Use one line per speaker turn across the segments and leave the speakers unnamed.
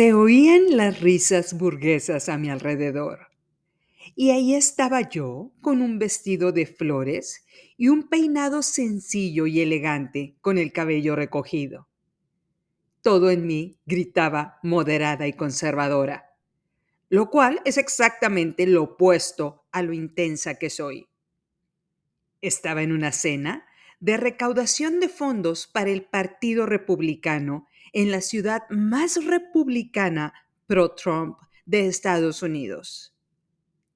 Se oían las risas burguesas a mi alrededor. Y ahí estaba yo con un vestido de flores y un peinado sencillo y elegante con el cabello recogido. Todo en mí gritaba moderada y conservadora, lo cual es exactamente lo opuesto a lo intensa que soy. Estaba en una cena de recaudación de fondos para el Partido Republicano en la ciudad más republicana pro-Trump de Estados Unidos,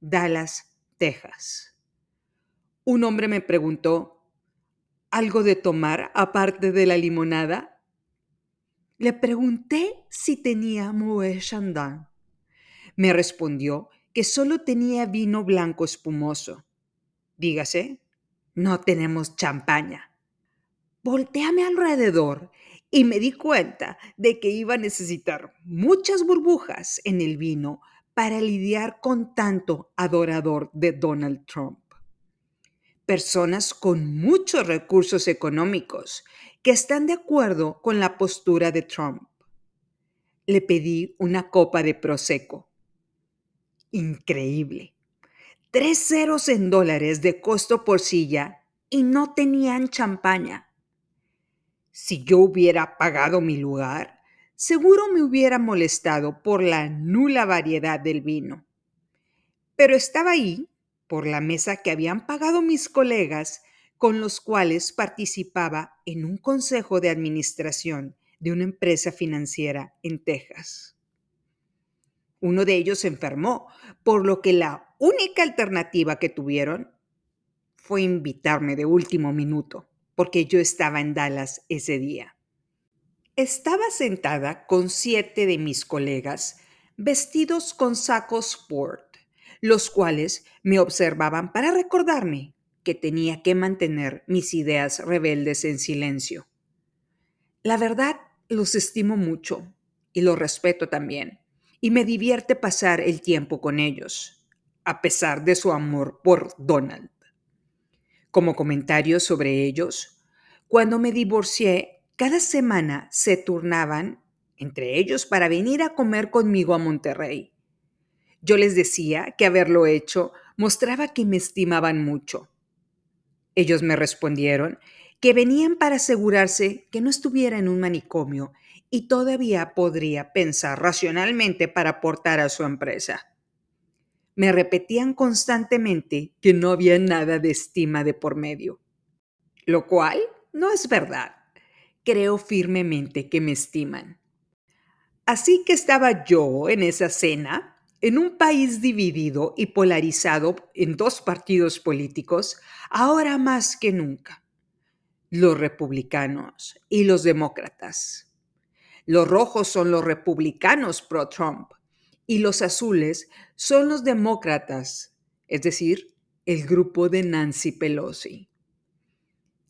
Dallas, Texas. Un hombre me preguntó, ¿algo de tomar aparte de la limonada? Le pregunté si tenía Moet Chandon. Me respondió que solo tenía vino blanco espumoso. Dígase, no tenemos champaña. Voltéame alrededor y me di cuenta de que iba a necesitar muchas burbujas en el vino para lidiar con tanto adorador de Donald Trump. Personas con muchos recursos económicos que están de acuerdo con la postura de Trump. Le pedí una copa de Prosecco. Increíble. Tres ceros en dólares de costo por silla y no tenían champaña. Si yo hubiera pagado mi lugar, seguro me hubiera molestado por la nula variedad del vino. Pero estaba ahí por la mesa que habían pagado mis colegas con los cuales participaba en un consejo de administración de una empresa financiera en Texas. Uno de ellos se enfermó, por lo que la única alternativa que tuvieron fue invitarme de último minuto porque yo estaba en Dallas ese día. Estaba sentada con siete de mis colegas vestidos con sacos sport, los cuales me observaban para recordarme que tenía que mantener mis ideas rebeldes en silencio. La verdad, los estimo mucho y los respeto también, y me divierte pasar el tiempo con ellos, a pesar de su amor por Donald. Como comentario sobre ellos, cuando me divorcié, cada semana se turnaban entre ellos para venir a comer conmigo a Monterrey. Yo les decía que haberlo hecho mostraba que me estimaban mucho. Ellos me respondieron que venían para asegurarse que no estuviera en un manicomio y todavía podría pensar racionalmente para aportar a su empresa me repetían constantemente que no había nada de estima de por medio, lo cual no es verdad. Creo firmemente que me estiman. Así que estaba yo en esa cena, en un país dividido y polarizado en dos partidos políticos, ahora más que nunca, los republicanos y los demócratas. Los rojos son los republicanos pro-Trump y los azules son los demócratas, es decir, el grupo de Nancy Pelosi.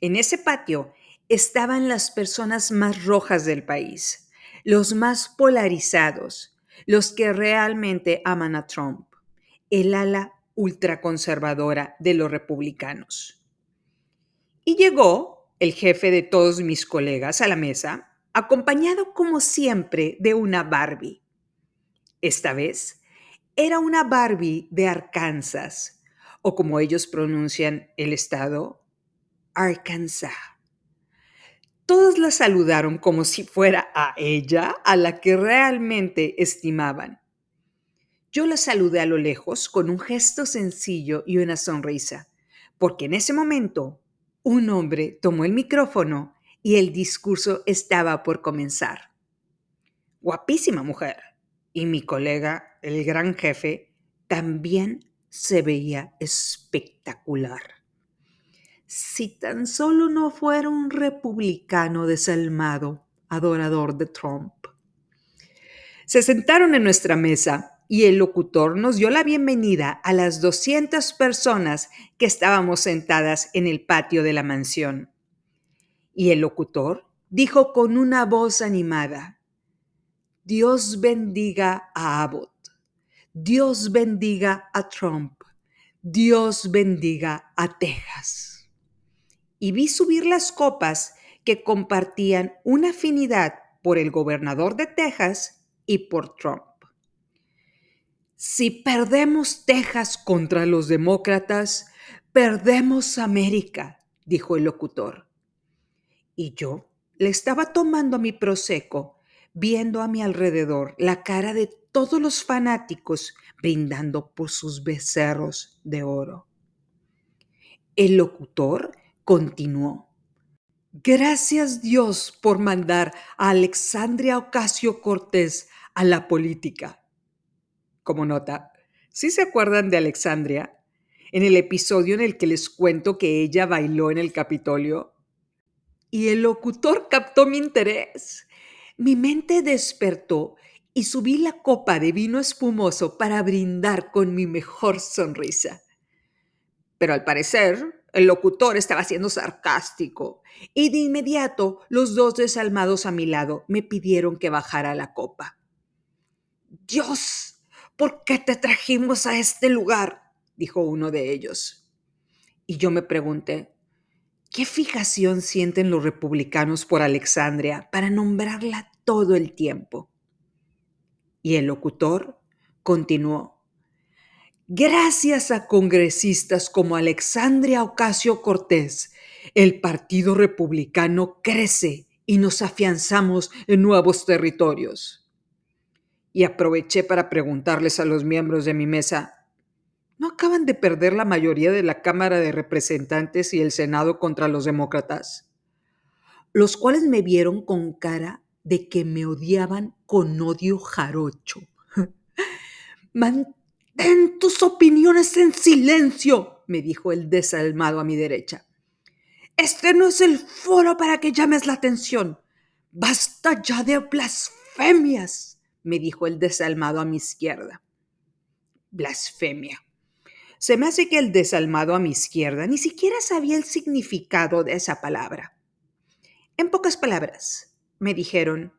En ese patio estaban las personas más rojas del país, los más polarizados, los que realmente aman a Trump, el ala ultraconservadora de los republicanos. Y llegó el jefe de todos mis colegas a la mesa, acompañado como siempre de una Barbie esta vez era una Barbie de Arkansas, o como ellos pronuncian el estado, Arkansas. Todos la saludaron como si fuera a ella a la que realmente estimaban. Yo la saludé a lo lejos con un gesto sencillo y una sonrisa, porque en ese momento un hombre tomó el micrófono y el discurso estaba por comenzar. Guapísima mujer, y mi colega, el gran jefe, también se veía espectacular. Si tan solo no fuera un republicano desalmado, adorador de Trump. Se sentaron en nuestra mesa y el locutor nos dio la bienvenida a las 200 personas que estábamos sentadas en el patio de la mansión. Y el locutor dijo con una voz animada, Dios bendiga a Abbott. Dios bendiga a Trump. Dios bendiga a Texas. Y vi subir las copas que compartían una afinidad por el gobernador de Texas y por Trump. Si perdemos Texas contra los demócratas, perdemos América, dijo el locutor. Y yo le estaba tomando mi proseco, viendo a mi alrededor la cara de todos los fanáticos brindando por sus becerros de oro. El locutor continuó. Gracias Dios por mandar a Alexandria Ocasio Cortés a la política. Como nota, ¿sí se acuerdan de Alexandria? En el episodio en el que les cuento que ella bailó en el Capitolio. Y el locutor captó mi interés. Mi mente despertó y subí la copa de vino espumoso para brindar con mi mejor sonrisa. Pero al parecer, el locutor estaba siendo sarcástico y de inmediato los dos desalmados a mi lado me pidieron que bajara la copa. Dios, ¿por qué te trajimos a este lugar? dijo uno de ellos. Y yo me pregunté, ¿qué fijación sienten los republicanos por Alexandria para nombrarla todo el tiempo? Y el locutor continuó. Gracias a congresistas como Alexandria Ocasio Cortés, el Partido Republicano crece y nos afianzamos en nuevos territorios. Y aproveché para preguntarles a los miembros de mi mesa, ¿no acaban de perder la mayoría de la Cámara de Representantes y el Senado contra los demócratas? Los cuales me vieron con cara de que me odiaban con odio jarocho. Ten tus opiniones en silencio, me dijo el desalmado a mi derecha. Este no es el foro para que llames la atención. Basta ya de blasfemias, me dijo el desalmado a mi izquierda. Blasfemia. Se me hace que el desalmado a mi izquierda ni siquiera sabía el significado de esa palabra. En pocas palabras, me dijeron,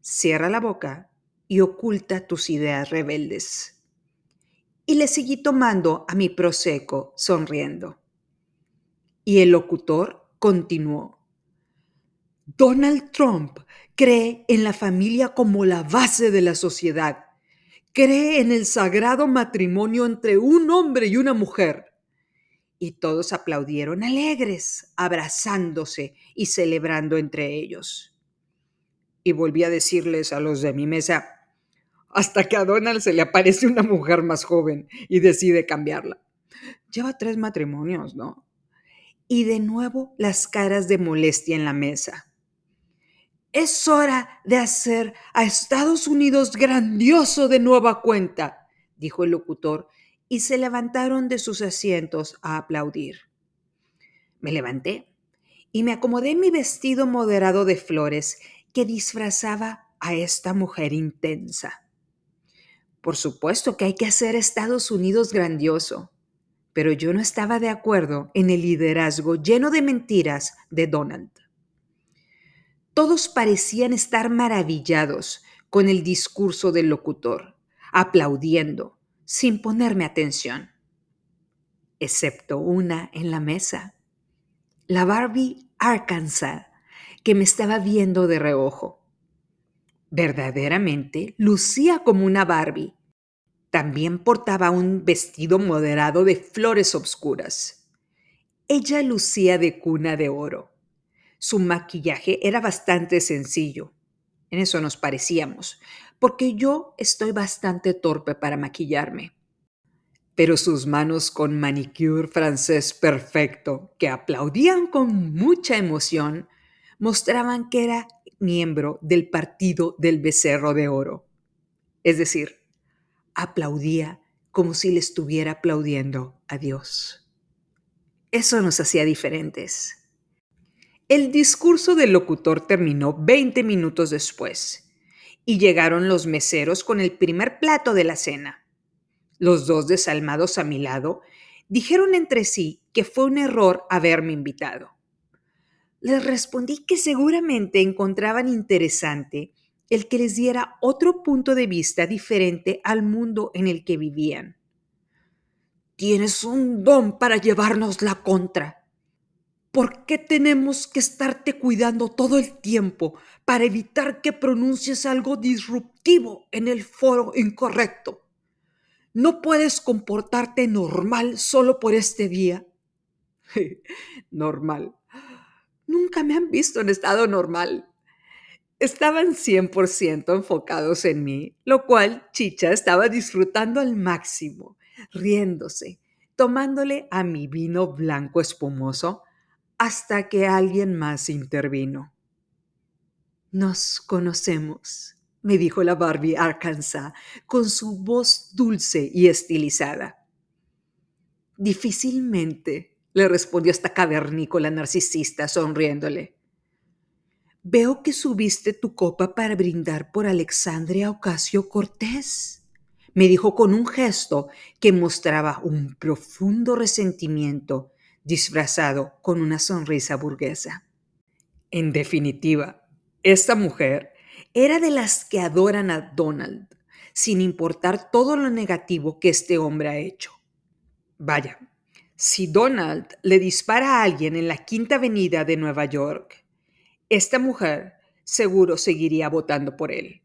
cierra la boca y oculta tus ideas rebeldes y le seguí tomando a mi proseco sonriendo. Y el locutor continuó. Donald Trump cree en la familia como la base de la sociedad. Cree en el sagrado matrimonio entre un hombre y una mujer. Y todos aplaudieron alegres, abrazándose y celebrando entre ellos. Y volví a decirles a los de mi mesa, hasta que a Donald se le aparece una mujer más joven y decide cambiarla. Lleva tres matrimonios, ¿no? Y de nuevo las caras de molestia en la mesa. Es hora de hacer a Estados Unidos grandioso de nueva cuenta, dijo el locutor, y se levantaron de sus asientos a aplaudir. Me levanté y me acomodé mi vestido moderado de flores que disfrazaba a esta mujer intensa. Por supuesto que hay que hacer Estados Unidos grandioso, pero yo no estaba de acuerdo en el liderazgo lleno de mentiras de Donald. Todos parecían estar maravillados con el discurso del locutor, aplaudiendo, sin ponerme atención, excepto una en la mesa, la Barbie Arkansas, que me estaba viendo de reojo. Verdaderamente lucía como una Barbie. También portaba un vestido moderado de flores obscuras. Ella lucía de cuna de oro. Su maquillaje era bastante sencillo. En eso nos parecíamos, porque yo estoy bastante torpe para maquillarme. Pero sus manos con manicure francés perfecto, que aplaudían con mucha emoción, mostraban que era miembro del partido del becerro de oro. Es decir, aplaudía como si le estuviera aplaudiendo a Dios. Eso nos hacía diferentes. El discurso del locutor terminó 20 minutos después y llegaron los meseros con el primer plato de la cena. Los dos desalmados a mi lado dijeron entre sí que fue un error haberme invitado les respondí que seguramente encontraban interesante el que les diera otro punto de vista diferente al mundo en el que vivían. Tienes un don para llevarnos la contra. ¿Por qué tenemos que estarte cuidando todo el tiempo para evitar que pronuncies algo disruptivo en el foro incorrecto? ¿No puedes comportarte normal solo por este día? normal. Nunca me han visto en estado normal. Estaban 100% enfocados en mí, lo cual Chicha estaba disfrutando al máximo, riéndose, tomándole a mi vino blanco espumoso hasta que alguien más intervino. Nos conocemos, me dijo la Barbie Arkansas con su voz dulce y estilizada. Difícilmente, le respondió esta cavernícola narcisista sonriéndole. Veo que subiste tu copa para brindar por Alexandria Ocasio Cortés, me dijo con un gesto que mostraba un profundo resentimiento disfrazado con una sonrisa burguesa. En definitiva, esta mujer era de las que adoran a Donald, sin importar todo lo negativo que este hombre ha hecho. Vaya, si Donald le dispara a alguien en la Quinta Avenida de Nueva York, esta mujer seguro seguiría votando por él.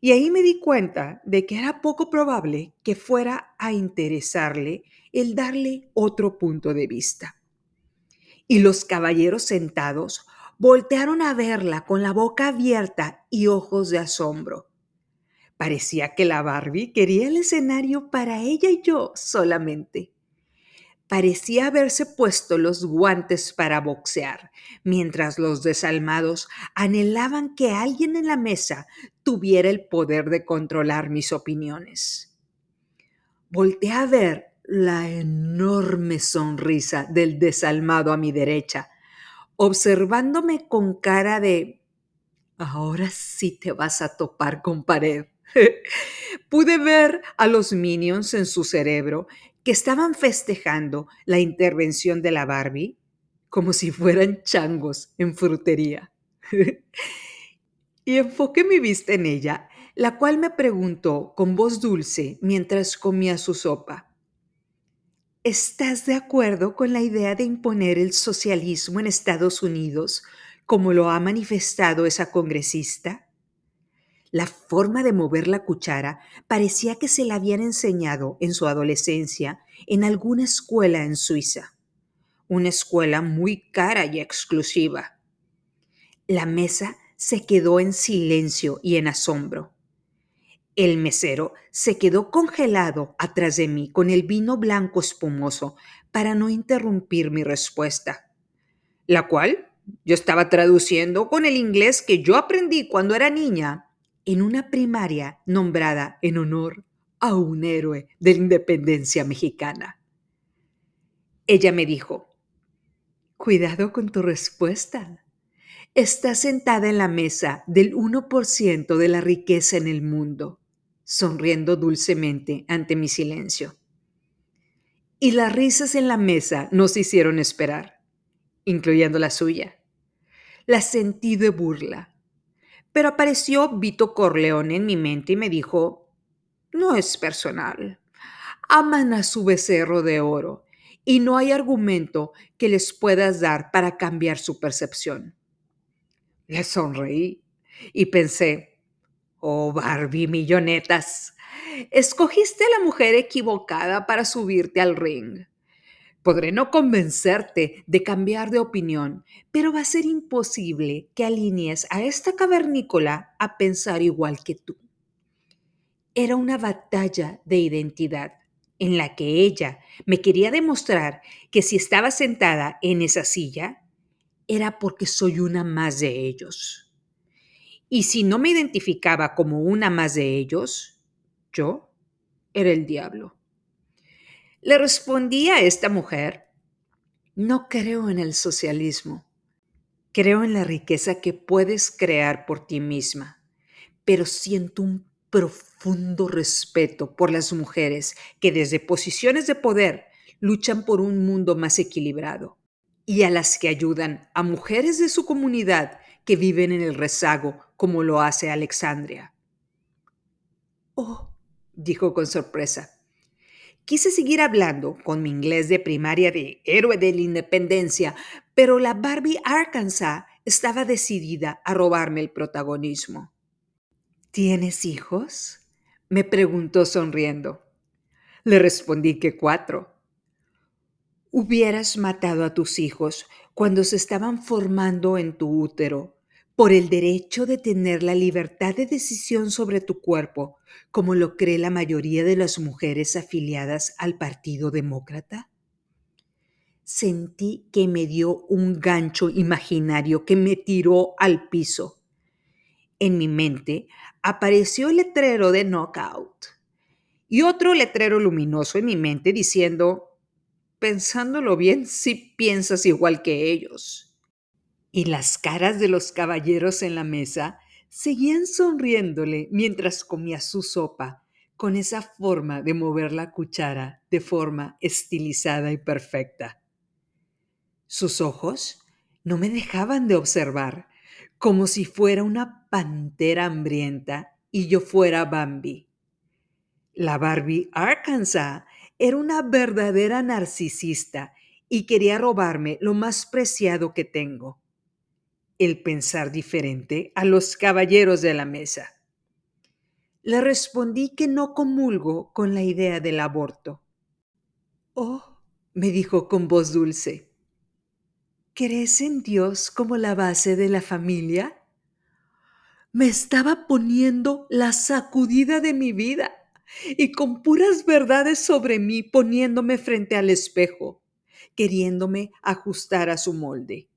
Y ahí me di cuenta de que era poco probable que fuera a interesarle el darle otro punto de vista. Y los caballeros sentados voltearon a verla con la boca abierta y ojos de asombro. Parecía que la Barbie quería el escenario para ella y yo solamente. Parecía haberse puesto los guantes para boxear, mientras los desalmados anhelaban que alguien en la mesa tuviera el poder de controlar mis opiniones. Volté a ver la enorme sonrisa del desalmado a mi derecha, observándome con cara de, ahora sí te vas a topar con pared. Pude ver a los minions en su cerebro que estaban festejando la intervención de la Barbie como si fueran changos en frutería. y enfoqué mi vista en ella, la cual me preguntó con voz dulce mientras comía su sopa. ¿Estás de acuerdo con la idea de imponer el socialismo en Estados Unidos como lo ha manifestado esa congresista? La forma de mover la cuchara parecía que se la habían enseñado en su adolescencia en alguna escuela en Suiza, una escuela muy cara y exclusiva. La mesa se quedó en silencio y en asombro. El mesero se quedó congelado atrás de mí con el vino blanco espumoso para no interrumpir mi respuesta, la cual yo estaba traduciendo con el inglés que yo aprendí cuando era niña en una primaria nombrada en honor a un héroe de la independencia mexicana. Ella me dijo, cuidado con tu respuesta. Estás sentada en la mesa del 1% de la riqueza en el mundo sonriendo dulcemente ante mi silencio. Y las risas en la mesa no se hicieron esperar, incluyendo la suya. La sentí de burla. Pero apareció Vito Corleone en mi mente y me dijo, no es personal. Aman a su becerro de oro y no hay argumento que les puedas dar para cambiar su percepción. Le sonreí y pensé, Oh, Barbie, millonetas, escogiste a la mujer equivocada para subirte al ring. Podré no convencerte de cambiar de opinión, pero va a ser imposible que alinees a esta cavernícola a pensar igual que tú. Era una batalla de identidad en la que ella me quería demostrar que si estaba sentada en esa silla, era porque soy una más de ellos. Y si no me identificaba como una más de ellos, yo era el diablo. Le respondí a esta mujer, no creo en el socialismo, creo en la riqueza que puedes crear por ti misma, pero siento un profundo respeto por las mujeres que desde posiciones de poder luchan por un mundo más equilibrado y a las que ayudan a mujeres de su comunidad que viven en el rezago como lo hace Alexandria. Oh, dijo con sorpresa, Quise seguir hablando con mi inglés de primaria de héroe de la independencia, pero la Barbie Arkansas estaba decidida a robarme el protagonismo. ¿Tienes hijos? me preguntó sonriendo. Le respondí que cuatro. Hubieras matado a tus hijos cuando se estaban formando en tu útero por el derecho de tener la libertad de decisión sobre tu cuerpo, como lo cree la mayoría de las mujeres afiliadas al Partido Demócrata? Sentí que me dio un gancho imaginario que me tiró al piso. En mi mente apareció el letrero de Knockout y otro letrero luminoso en mi mente diciendo, pensándolo bien, si piensas igual que ellos y las caras de los caballeros en la mesa seguían sonriéndole mientras comía su sopa, con esa forma de mover la cuchara de forma estilizada y perfecta. Sus ojos no me dejaban de observar, como si fuera una pantera hambrienta y yo fuera Bambi. La Barbie Arkansas era una verdadera narcisista y quería robarme lo más preciado que tengo, el pensar diferente a los caballeros de la mesa. Le respondí que no comulgo con la idea del aborto. Oh, me dijo con voz dulce, ¿crees en Dios como la base de la familia? Me estaba poniendo la sacudida de mi vida y con puras verdades sobre mí poniéndome frente al espejo, queriéndome ajustar a su molde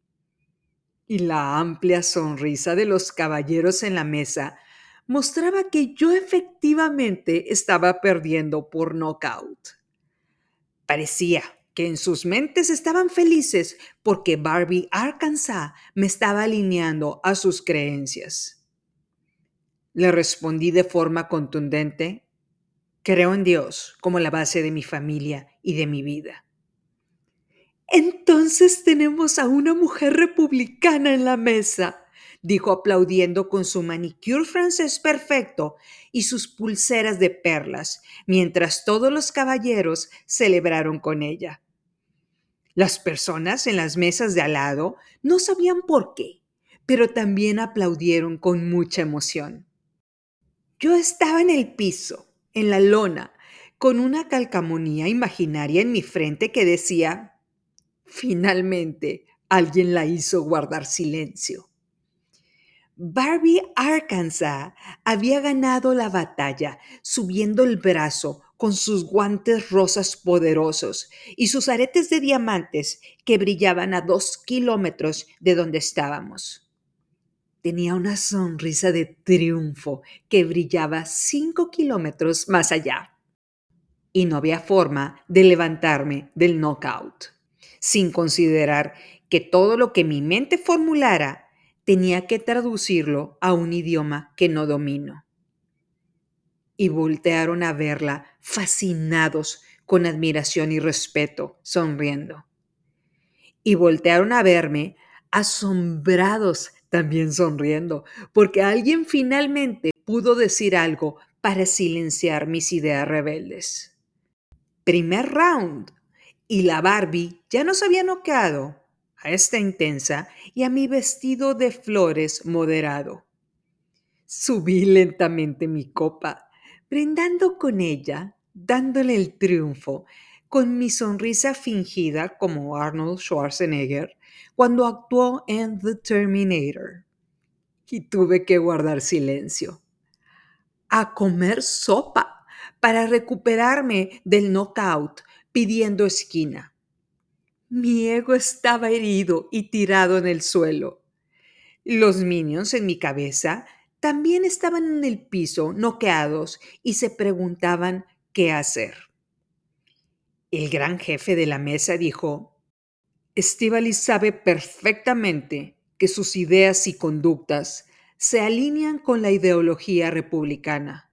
y la amplia sonrisa de los caballeros en la mesa mostraba que yo efectivamente estaba perdiendo por knockout. Parecía que en sus mentes estaban felices porque Barbie Arkansas me estaba alineando a sus creencias. Le respondí de forma contundente, creo en Dios como la base de mi familia y de mi vida. Entonces tenemos a una mujer republicana en la mesa, dijo aplaudiendo con su manicure francés perfecto y sus pulseras de perlas, mientras todos los caballeros celebraron con ella. Las personas en las mesas de al lado no sabían por qué, pero también aplaudieron con mucha emoción. Yo estaba en el piso, en la lona, con una calcamonía imaginaria en mi frente que decía Finalmente, alguien la hizo guardar silencio. Barbie Arkansas había ganado la batalla subiendo el brazo con sus guantes rosas poderosos y sus aretes de diamantes que brillaban a dos kilómetros de donde estábamos. Tenía una sonrisa de triunfo que brillaba cinco kilómetros más allá. Y no había forma de levantarme del knockout sin considerar que todo lo que mi mente formulara tenía que traducirlo a un idioma que no domino. Y voltearon a verla fascinados con admiración y respeto, sonriendo. Y voltearon a verme asombrados, también sonriendo, porque alguien finalmente pudo decir algo para silenciar mis ideas rebeldes. Primer round, y la Barbie ya nos había noqueado a esta intensa y a mi vestido de flores moderado. Subí lentamente mi copa, brindando con ella, dándole el triunfo, con mi sonrisa fingida como Arnold Schwarzenegger cuando actuó en The Terminator. Y tuve que guardar silencio. A comer sopa para recuperarme del knockout pidiendo esquina. Mi ego estaba herido y tirado en el suelo. Los minions en mi cabeza también estaban en el piso, noqueados, y se preguntaban qué hacer. El gran jefe de la mesa dijo, Estivali sabe perfectamente que sus ideas y conductas se alinean con la ideología republicana.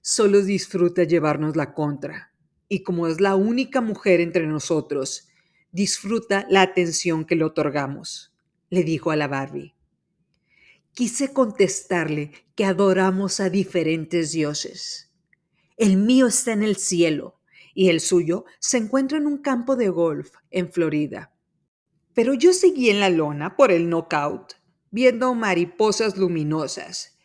Solo disfruta llevarnos la contra y como es la única mujer entre nosotros, disfruta la atención que le otorgamos, le dijo a la Barbie. Quise contestarle que adoramos a diferentes dioses. El mío está en el cielo y el suyo se encuentra en un campo de golf en Florida. Pero yo seguí en la lona por el knockout, viendo mariposas luminosas.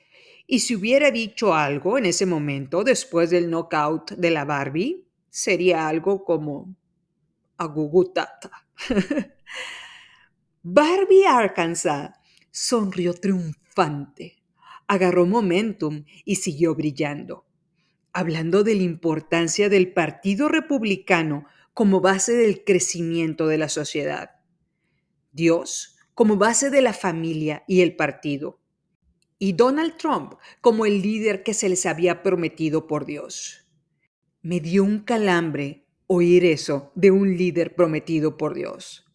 Y si hubiera dicho algo en ese momento después del knockout de la Barbie, sería algo como agugutata. Barbie Arkansas sonrió triunfante, agarró momentum y siguió brillando, hablando de la importancia del Partido Republicano como base del crecimiento de la sociedad. Dios como base de la familia y el partido. Y Donald Trump como el líder que se les había prometido por Dios. Me dio un calambre oír eso de un líder prometido por Dios.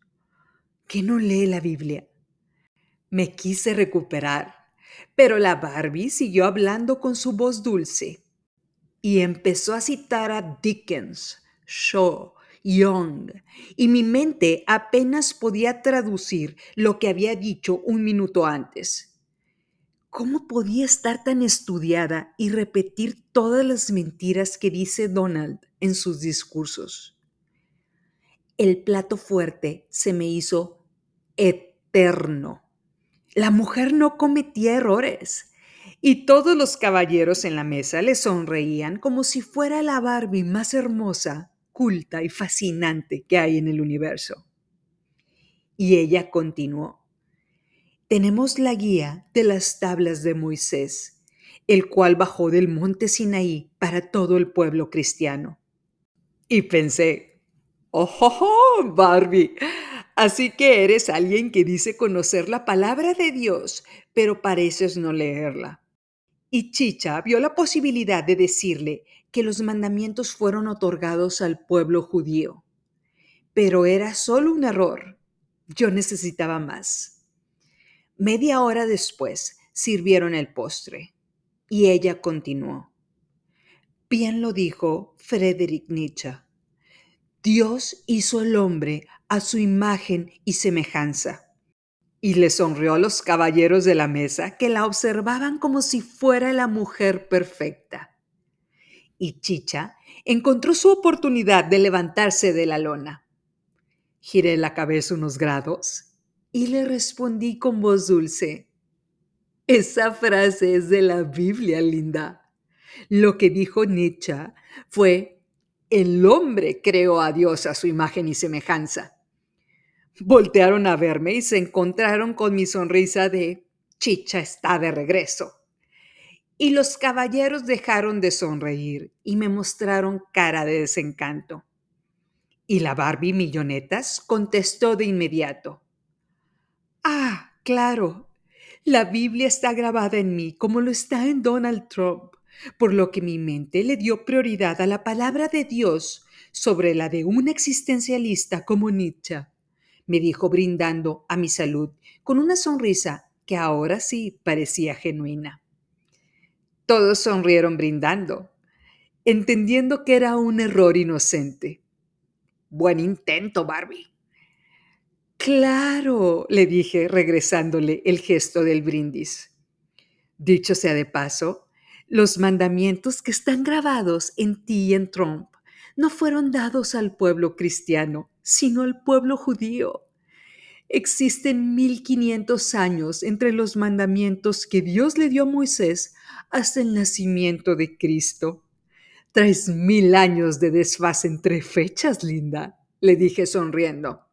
¿Que no lee la Biblia? Me quise recuperar, pero la Barbie siguió hablando con su voz dulce y empezó a citar a Dickens, Shaw, Young, y mi mente apenas podía traducir lo que había dicho un minuto antes. ¿Cómo podía estar tan estudiada y repetir todas las mentiras que dice Donald en sus discursos? El plato fuerte se me hizo eterno. La mujer no cometía errores y todos los caballeros en la mesa le sonreían como si fuera la Barbie más hermosa culta y fascinante que hay en el universo. Y ella continuó. Tenemos la guía de las tablas de Moisés, el cual bajó del monte Sinaí para todo el pueblo cristiano. Y pensé, oh, oh, Barbie, así que eres alguien que dice conocer la palabra de Dios, pero pareces no leerla. Y Chicha vio la posibilidad de decirle que los mandamientos fueron otorgados al pueblo judío. Pero era solo un error. Yo necesitaba más. Media hora después sirvieron el postre y ella continuó. Bien lo dijo Friedrich Nietzsche. Dios hizo al hombre a su imagen y semejanza. Y le sonrió a los caballeros de la mesa que la observaban como si fuera la mujer perfecta y Chicha encontró su oportunidad de levantarse de la lona. Giré la cabeza unos grados y le respondí con voz dulce. Esa frase es de la Biblia, linda. Lo que dijo Nietzsche fue, el hombre creó a Dios a su imagen y semejanza. Voltearon a verme y se encontraron con mi sonrisa de, Chicha está de regreso. Y los caballeros dejaron de sonreír y me mostraron cara de desencanto. Y la Barbie Millonetas contestó de inmediato. Claro, la Biblia está grabada en mí como lo está en Donald Trump, por lo que mi mente le dio prioridad a la palabra de Dios sobre la de un existencialista como Nietzsche, me dijo brindando a mi salud con una sonrisa que ahora sí parecía genuina. Todos sonrieron brindando, entendiendo que era un error inocente. Buen intento, Barbie. Claro, le dije, regresándole el gesto del brindis. Dicho sea de paso, los mandamientos que están grabados en ti y en Trump no fueron dados al pueblo cristiano, sino al pueblo judío. Existen 1500 años entre los mandamientos que Dios le dio a Moisés hasta el nacimiento de Cristo. Traes mil años de desfase entre fechas, linda, le dije sonriendo.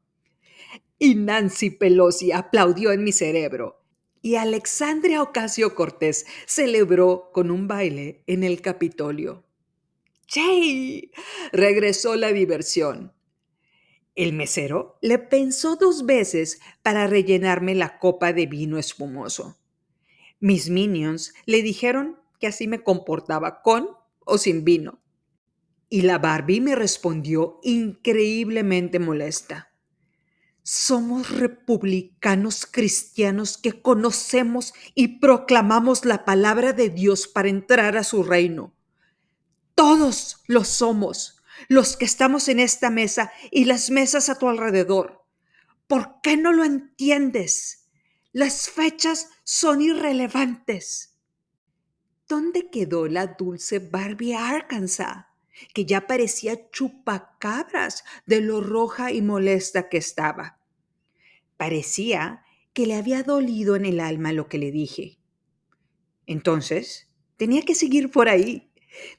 Y Nancy Pelosi aplaudió en mi cerebro. Y Alexandria Ocasio Cortés celebró con un baile en el Capitolio. ¡Yay! Regresó la diversión. El mesero le pensó dos veces para rellenarme la copa de vino espumoso. Mis minions le dijeron que así me comportaba con o sin vino. Y la Barbie me respondió increíblemente molesta. Somos republicanos cristianos que conocemos y proclamamos la palabra de Dios para entrar a su reino. Todos lo somos los que estamos en esta mesa y las mesas a tu alrededor. ¿Por qué no lo entiendes? Las fechas son irrelevantes. ¿Dónde quedó la dulce Barbie Arkansas? Que ya parecía chupacabras de lo roja y molesta que estaba. Parecía que le había dolido en el alma lo que le dije. Entonces, tenía que seguir por ahí.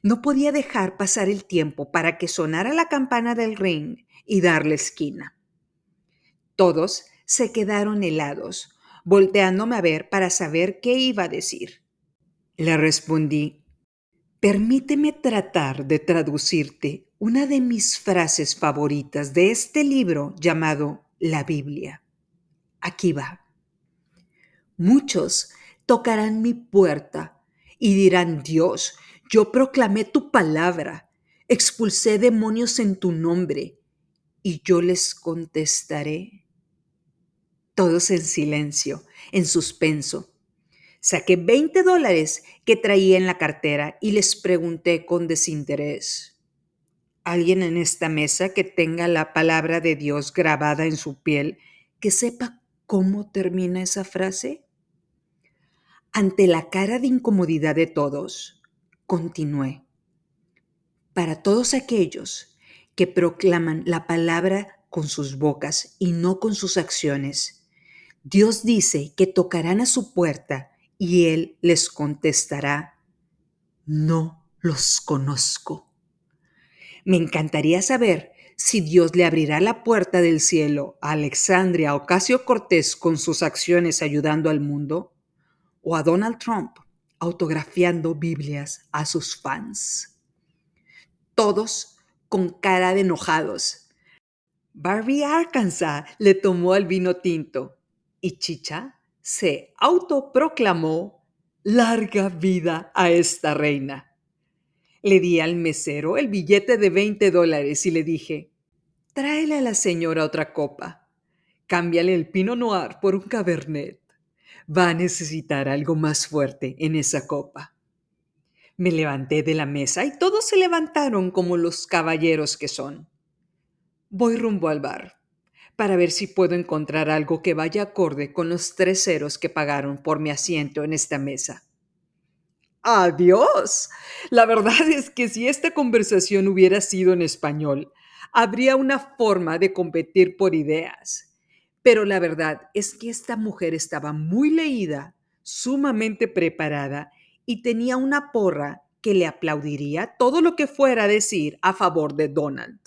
No podía dejar pasar el tiempo para que sonara la campana del ring y darle esquina. Todos se quedaron helados, volteándome a ver para saber qué iba a decir. Le respondí, permíteme tratar de traducirte una de mis frases favoritas de este libro llamado La Biblia. Aquí va. Muchos tocarán mi puerta y dirán, Dios, yo proclamé tu palabra, expulsé demonios en tu nombre, y yo les contestaré. Todos en silencio, en suspenso. Saqué 20 dólares que traía en la cartera y les pregunté con desinterés. ¿Alguien en esta mesa que tenga la palabra de Dios grabada en su piel, que sepa cómo termina esa frase? Ante la cara de incomodidad de todos, continué. Para todos aquellos que proclaman la palabra con sus bocas y no con sus acciones, Dios dice que tocarán a su puerta y Él les contestará, no los conozco. Me encantaría saber si Dios le abrirá la puerta del cielo a Alexandria Ocasio Cortés con sus acciones ayudando al mundo o a Donald Trump autografiando Biblias a sus fans. Todos con cara de enojados. Barbie Arkansas le tomó el vino tinto y Chicha se autoproclamó larga vida a esta reina. Le di al mesero el billete de 20 dólares y le dije, tráele a la señora otra copa. Cámbiale el Pinot Noir por un Cabernet va a necesitar algo más fuerte en esa copa. Me levanté de la mesa y todos se levantaron como los caballeros que son. Voy rumbo al bar para ver si puedo encontrar algo que vaya acorde con los tres ceros que pagaron por mi asiento en esta mesa. ¡Adiós! La verdad es que si esta conversación hubiera sido en español, habría una forma de competir por ideas pero la verdad es que esta mujer estaba muy leída, sumamente preparada y tenía una porra que le aplaudiría todo lo que fuera a decir a favor de Donald.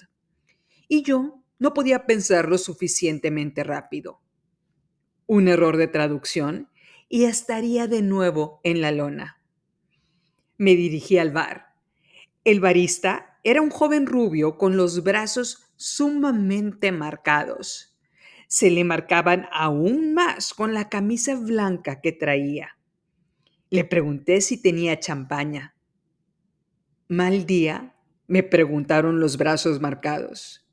Y yo no podía pensarlo suficientemente rápido. Un error de traducción y estaría de nuevo en la lona. Me dirigí al bar. El barista era un joven rubio con los brazos sumamente marcados se le marcaban aún más con la camisa blanca que traía. Le pregunté si tenía champaña. Mal día, me preguntaron los brazos marcados.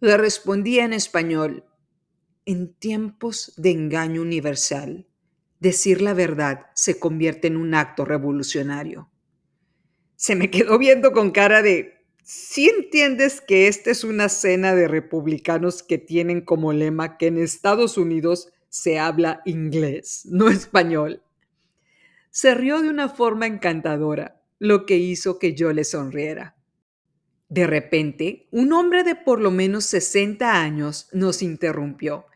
Le respondí en español, en tiempos de engaño universal, decir la verdad se convierte en un acto revolucionario. Se me quedó viendo con cara de, si entiendes que esta es una cena de republicanos que tienen como lema que en Estados Unidos se habla inglés, no español. Se rió de una forma encantadora, lo que hizo que yo le sonriera. De repente, un hombre de por lo menos 60 años nos interrumpió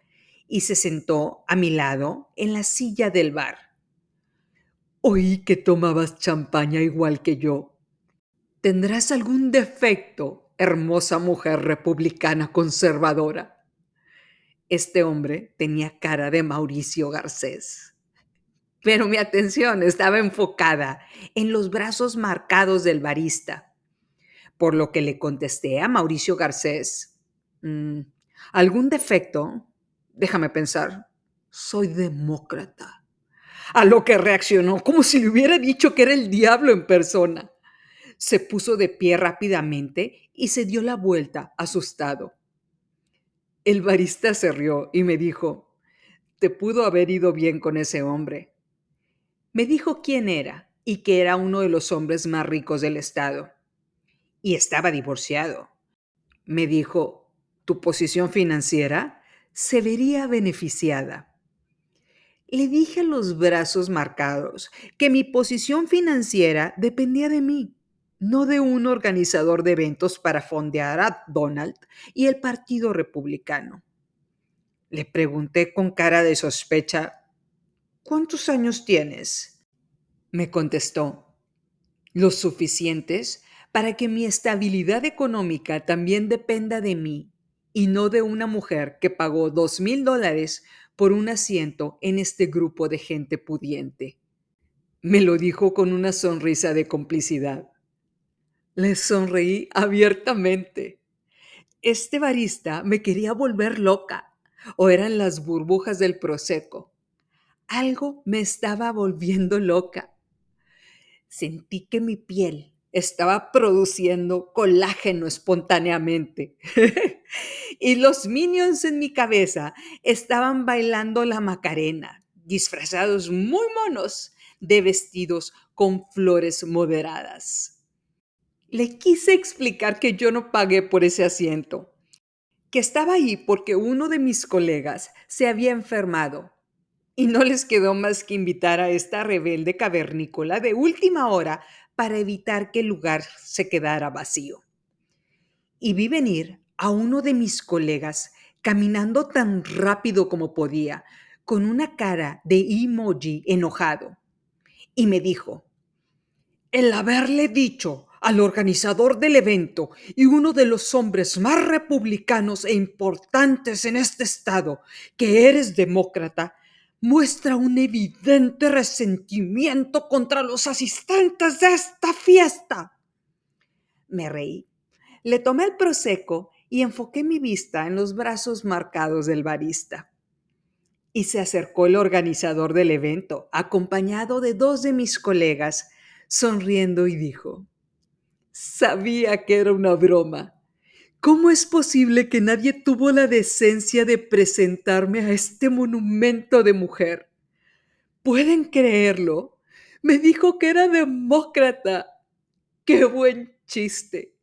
y se sentó a mi lado en la silla del bar. Oí que tomabas champaña igual que yo, ¿Tendrás algún defecto, hermosa mujer republicana conservadora? Este hombre tenía cara de Mauricio Garcés. Pero mi atención estaba enfocada en los brazos marcados del barista, por lo que le contesté a Mauricio Garcés. Mm, ¿Algún defecto? Déjame pensar. Soy demócrata. A lo que reaccionó como si le hubiera dicho que era el diablo en persona se puso de pie rápidamente y se dio la vuelta, asustado. El barista se rió y me dijo, te pudo haber ido bien con ese hombre. Me dijo quién era y que era uno de los hombres más ricos del estado. Y estaba divorciado. Me dijo, tu posición financiera se vería beneficiada. Le dije a los brazos marcados que mi posición financiera dependía de mí no de un organizador de eventos para fondear a Donald y el Partido Republicano. Le pregunté con cara de sospecha, ¿cuántos años tienes? Me contestó, los suficientes para que mi estabilidad económica también dependa de mí y no de una mujer que pagó dos mil dólares por un asiento en este grupo de gente pudiente. Me lo dijo con una sonrisa de complicidad. Le sonreí abiertamente. Este barista me quería volver loca, o eran las burbujas del prosecco. Algo me estaba volviendo loca. Sentí que mi piel estaba produciendo colágeno espontáneamente. y los minions en mi cabeza estaban bailando la Macarena, disfrazados muy monos de vestidos con flores moderadas. Le quise explicar que yo no pagué por ese asiento, que estaba ahí porque uno de mis colegas se había enfermado y no les quedó más que invitar a esta rebelde cavernícola de última hora para evitar que el lugar se quedara vacío. Y vi venir a uno de mis colegas caminando tan rápido como podía, con una cara de emoji enojado, y me dijo, el haberle dicho al organizador del evento y uno de los hombres más republicanos e importantes en este estado que eres demócrata muestra un evidente resentimiento contra los asistentes de esta fiesta. Me reí. Le tomé el proseco y enfoqué mi vista en los brazos marcados del barista. Y se acercó el organizador del evento, acompañado de dos de mis colegas, sonriendo y dijo, Sabía que era una broma. ¿Cómo es posible que nadie tuvo la decencia de presentarme a este monumento de mujer? ¿Pueden creerlo? Me dijo que era demócrata. ¡Qué buen chiste!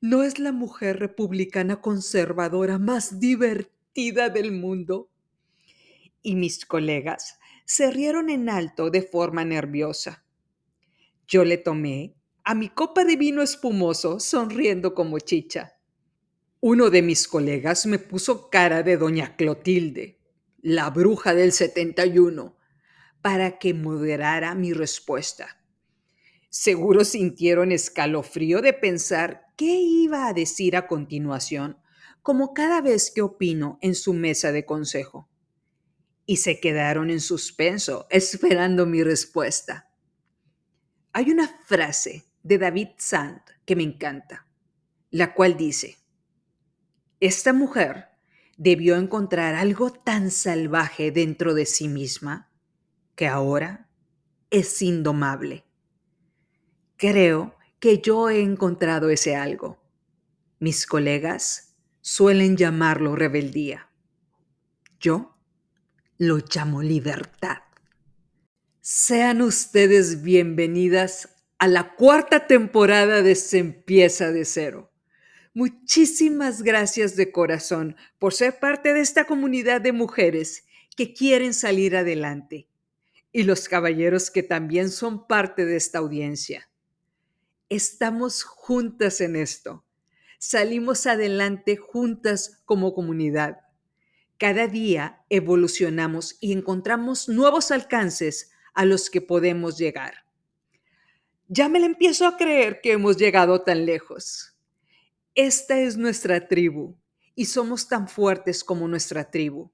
¿No es la mujer republicana conservadora más divertida del mundo? Y mis colegas se rieron en alto de forma nerviosa. Yo le tomé a mi copa de vino espumoso sonriendo como chicha. Uno de mis colegas me puso cara de doña Clotilde, la bruja del 71, para que moderara mi respuesta. Seguro sintieron escalofrío de pensar qué iba a decir a continuación, como cada vez que opino en su mesa de consejo. Y se quedaron en suspenso, esperando mi respuesta. Hay una frase de David Sant que me encanta, la cual dice, esta mujer debió encontrar algo tan salvaje dentro de sí misma que ahora es indomable. Creo que yo he encontrado ese algo. Mis colegas suelen llamarlo rebeldía. Yo lo llamo libertad. Sean ustedes bienvenidas a la cuarta temporada de Se empieza de cero. Muchísimas gracias de corazón por ser parte de esta comunidad de mujeres que quieren salir adelante y los caballeros que también son parte de esta audiencia. Estamos juntas en esto. Salimos adelante juntas como comunidad. Cada día evolucionamos y encontramos nuevos alcances a los que podemos llegar. Ya me la empiezo a creer que hemos llegado tan lejos. Esta es nuestra tribu y somos tan fuertes como nuestra tribu.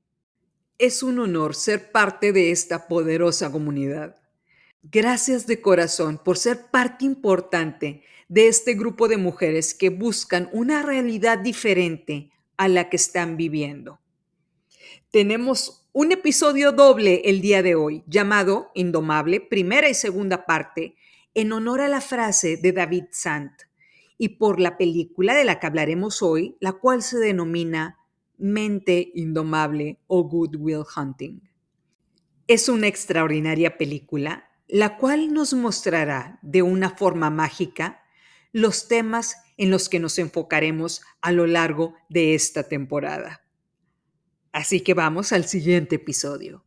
Es un honor ser parte de esta poderosa comunidad. Gracias de corazón por ser parte importante de este grupo de mujeres que buscan una realidad diferente a la que están viviendo. Tenemos un episodio doble el día de hoy llamado Indomable, primera y segunda parte, en honor a la frase de David Sant y por la película de la que hablaremos hoy, la cual se denomina Mente Indomable o Good Will Hunting. Es una extraordinaria película, la cual nos mostrará de una forma mágica los temas en los que nos enfocaremos a lo largo de esta temporada. Así que vamos al siguiente episodio.